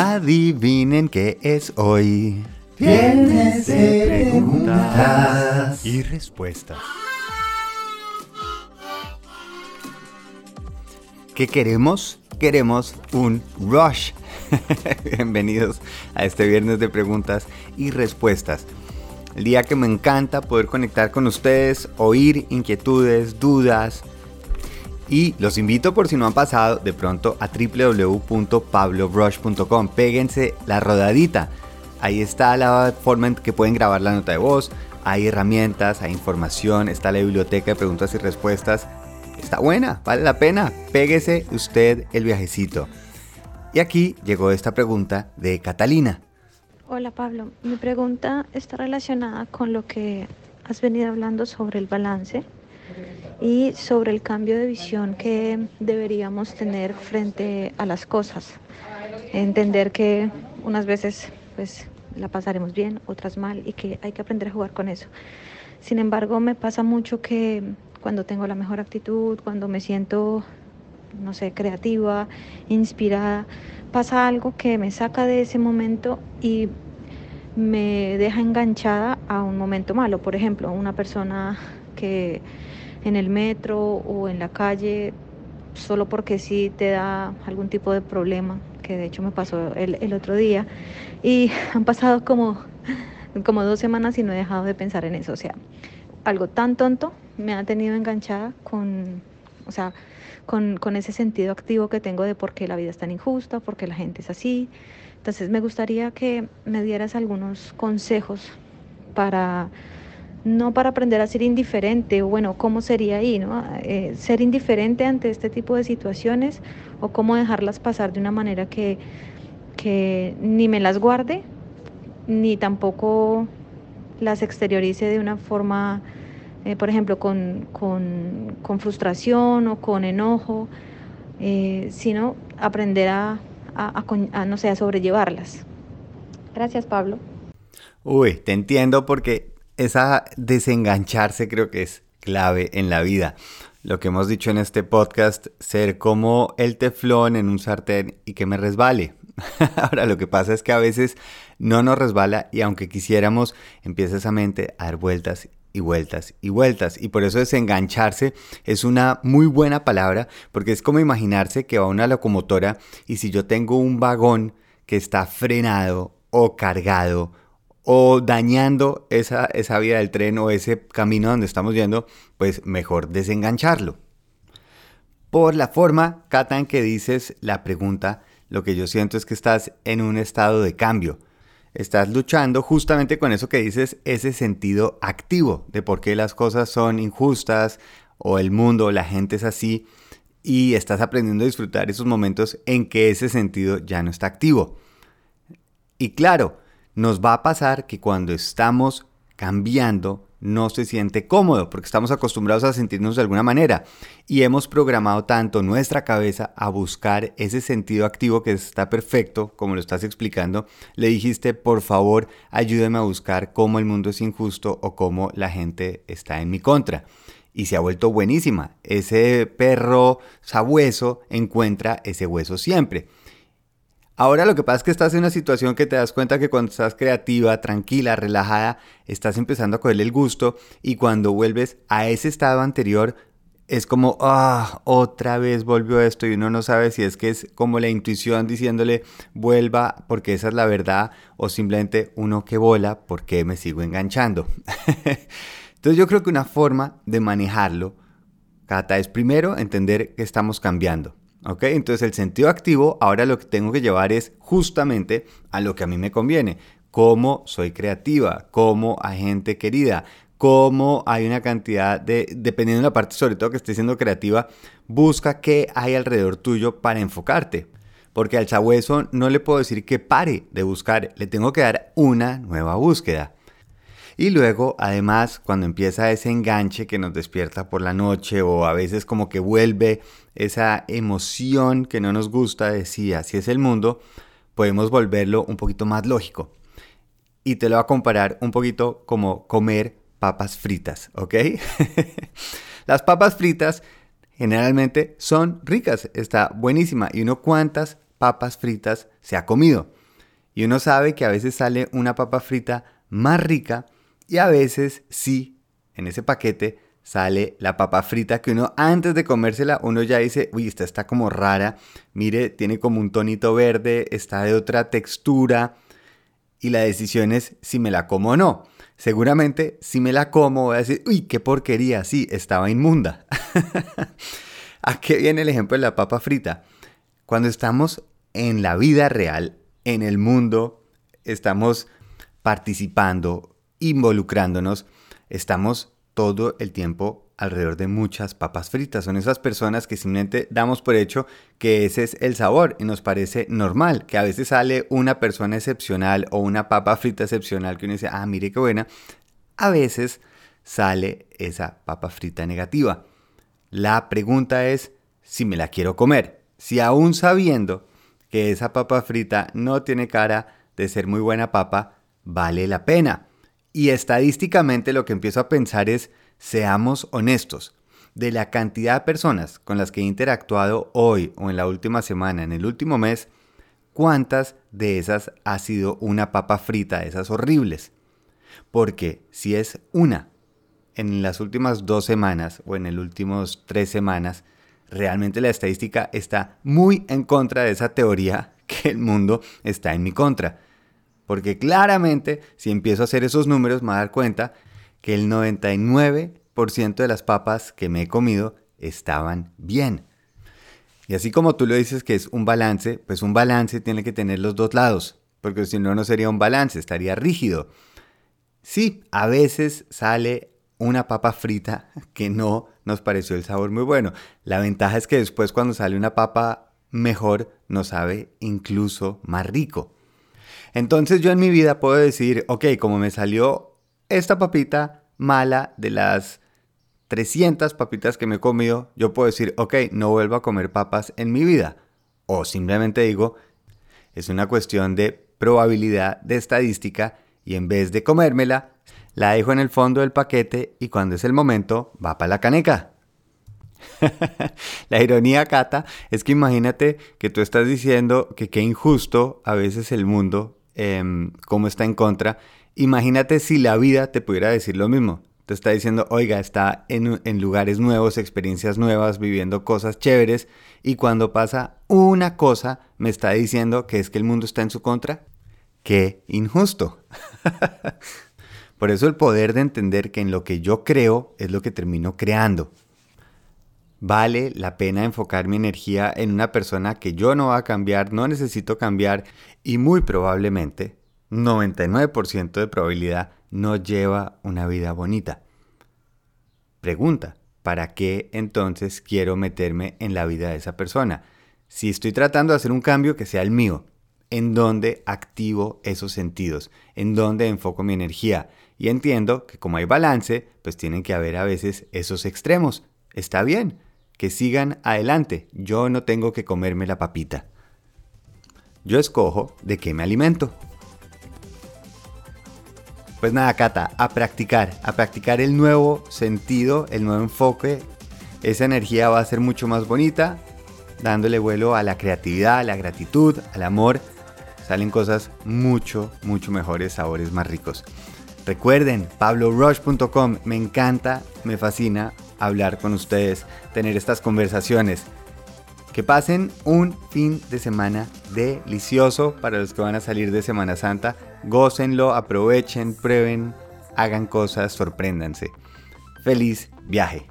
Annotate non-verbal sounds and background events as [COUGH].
Adivinen qué es hoy. Viernes de preguntas y respuestas. ¿Qué queremos? Queremos un rush. [LAUGHS] Bienvenidos a este viernes de preguntas y respuestas. El día que me encanta poder conectar con ustedes, oír inquietudes, dudas, y los invito por si no han pasado de pronto a www.pablobrush.com. Péguense la rodadita. Ahí está la forma en que pueden grabar la nota de voz. Hay herramientas, hay información, está la biblioteca de preguntas y respuestas. Está buena, vale la pena. Péguese usted el viajecito. Y aquí llegó esta pregunta de Catalina. Hola Pablo, mi pregunta está relacionada con lo que has venido hablando sobre el balance y sobre el cambio de visión que deberíamos tener frente a las cosas. Entender que unas veces pues la pasaremos bien, otras mal y que hay que aprender a jugar con eso. Sin embargo, me pasa mucho que cuando tengo la mejor actitud, cuando me siento, no sé, creativa, inspirada, pasa algo que me saca de ese momento y me deja enganchada a un momento malo. Por ejemplo, una persona que en el metro o en la calle solo porque sí te da algún tipo de problema, que de hecho me pasó el, otro día, y [LAUGHS] han pasado como, como dos semanas y no he dejado de pensar en eso, o sea, algo tan tonto me ha tenido enganchada con, o sea, con, con ese sentido activo que tengo de por qué la vida es tan injusta, por qué la gente es así. Entonces me gustaría que me dieras algunos consejos para no para aprender a ser indiferente, o bueno, cómo sería ahí, ¿no? Eh, ser indiferente ante este tipo de situaciones o cómo dejarlas pasar de una manera que, que ni me las guarde, ni tampoco las exteriorice de una forma, eh, por ejemplo, con, con, frustración o con enojo, eh, sino aprender a, a, no sé, a sobrellevarlas. Gracias, Pablo. Uy, te entiendo porque esa desengancharse creo que es clave en la vida. Lo que hemos dicho en este podcast, ser como el teflón en un sartén y que me resbale. [LAUGHS] Ahora lo que pasa es que a veces no nos resbala y aunque quisiéramos, empieza esa mente a dar vueltas y vueltas y vueltas. Y por eso desengancharse es una muy buena palabra porque es como imaginarse que va una locomotora y si yo tengo un vagón que está frenado o cargado o dañando esa, esa vía del tren o ese camino donde estamos yendo, pues mejor desengancharlo. Por la forma, Cata, en que dices la pregunta, lo que yo siento es que estás en un estado de cambio. Estás luchando justamente con eso que dices, ese sentido activo de por qué las cosas son injustas o el mundo, la gente es así, y estás aprendiendo a disfrutar esos momentos en que ese sentido ya no está activo. Y claro, nos va a pasar que cuando estamos cambiando no se siente cómodo porque estamos acostumbrados a sentirnos de alguna manera y hemos programado tanto nuestra cabeza a buscar ese sentido activo que está perfecto, como lo estás explicando. Le dijiste, por favor, ayúdeme a buscar cómo el mundo es injusto o cómo la gente está en mi contra. Y se ha vuelto buenísima. Ese perro sabueso encuentra ese hueso siempre. Ahora lo que pasa es que estás en una situación que te das cuenta que cuando estás creativa, tranquila, relajada, estás empezando a cogerle el gusto y cuando vuelves a ese estado anterior es como, ah, otra vez volvió esto y uno no sabe si es que es como la intuición diciéndole vuelva porque esa es la verdad o simplemente uno que bola porque me sigo enganchando. [LAUGHS] Entonces yo creo que una forma de manejarlo, Cata, es primero entender que estamos cambiando. ¿Ok? Entonces el sentido activo ahora lo que tengo que llevar es justamente a lo que a mí me conviene. Cómo soy creativa, cómo agente querida, cómo hay una cantidad de, dependiendo de la parte sobre todo que esté siendo creativa, busca qué hay alrededor tuyo para enfocarte. Porque al sabueso no le puedo decir que pare de buscar, le tengo que dar una nueva búsqueda. Y luego, además, cuando empieza ese enganche que nos despierta por la noche o a veces como que vuelve esa emoción que no nos gusta de si así es el mundo, podemos volverlo un poquito más lógico. Y te lo voy a comparar un poquito como comer papas fritas, ¿ok? [LAUGHS] Las papas fritas generalmente son ricas, está buenísima. Y uno cuántas papas fritas se ha comido. Y uno sabe que a veces sale una papa frita más rica y a veces sí, en ese paquete sale la papa frita que uno antes de comérsela uno ya dice, uy, esta está como rara, mire, tiene como un tonito verde, está de otra textura y la decisión es si me la como o no. Seguramente si me la como voy a decir, uy, qué porquería, sí, estaba inmunda. [LAUGHS] ¿A qué viene el ejemplo de la papa frita? Cuando estamos en la vida real, en el mundo, estamos participando, involucrándonos, estamos todo el tiempo alrededor de muchas papas fritas. Son esas personas que simplemente damos por hecho que ese es el sabor y nos parece normal, que a veces sale una persona excepcional o una papa frita excepcional que uno dice, ah, mire qué buena. A veces sale esa papa frita negativa. La pregunta es si me la quiero comer. Si aún sabiendo que esa papa frita no tiene cara de ser muy buena papa, vale la pena. Y estadísticamente lo que empiezo a pensar es, seamos honestos, de la cantidad de personas con las que he interactuado hoy o en la última semana, en el último mes, ¿cuántas de esas ha sido una papa frita, esas horribles? Porque si es una en las últimas dos semanas o en las últimas tres semanas, realmente la estadística está muy en contra de esa teoría que el mundo está en mi contra. Porque claramente, si empiezo a hacer esos números, me voy a dar cuenta que el 99% de las papas que me he comido estaban bien. Y así como tú lo dices que es un balance, pues un balance tiene que tener los dos lados, porque si no, no sería un balance, estaría rígido. Sí, a veces sale una papa frita [LAUGHS] que no nos pareció el sabor muy bueno. La ventaja es que después cuando sale una papa mejor, nos sabe incluso más rico. Entonces yo en mi vida puedo decir, ok, como me salió esta papita mala de las 300 papitas que me he comido, yo puedo decir, ok, no vuelvo a comer papas en mi vida. O simplemente digo, es una cuestión de probabilidad de estadística y en vez de comérmela, la dejo en el fondo del paquete y cuando es el momento, va para la caneca. [LAUGHS] la ironía, Cata, es que imagínate que tú estás diciendo que qué injusto a veces el mundo Em, cómo está en contra. Imagínate si la vida te pudiera decir lo mismo. Te está diciendo, oiga, está en, en lugares nuevos, experiencias nuevas, viviendo cosas chéveres, y cuando pasa una cosa, me está diciendo que es que el mundo está en su contra. ¡Qué injusto! [LAUGHS] Por eso el poder de entender que en lo que yo creo es lo que termino creando. Vale la pena enfocar mi energía en una persona que yo no va a cambiar, no necesito cambiar y muy probablemente, 99% de probabilidad, no lleva una vida bonita. Pregunta, ¿para qué entonces quiero meterme en la vida de esa persona? Si estoy tratando de hacer un cambio que sea el mío, ¿en dónde activo esos sentidos? ¿En dónde enfoco mi energía? Y entiendo que como hay balance, pues tienen que haber a veces esos extremos. Está bien, que sigan adelante. Yo no tengo que comerme la papita. Yo escojo de qué me alimento. Pues nada, Cata, a practicar, a practicar el nuevo sentido, el nuevo enfoque. Esa energía va a ser mucho más bonita, dándole vuelo a la creatividad, a la gratitud, al amor. Salen cosas mucho, mucho mejores, sabores más ricos. Recuerden, pablorush.com, me encanta, me fascina hablar con ustedes, tener estas conversaciones. Que pasen un fin de semana delicioso para los que van a salir de Semana Santa. Gócenlo, aprovechen, prueben, hagan cosas, sorpréndanse. Feliz viaje.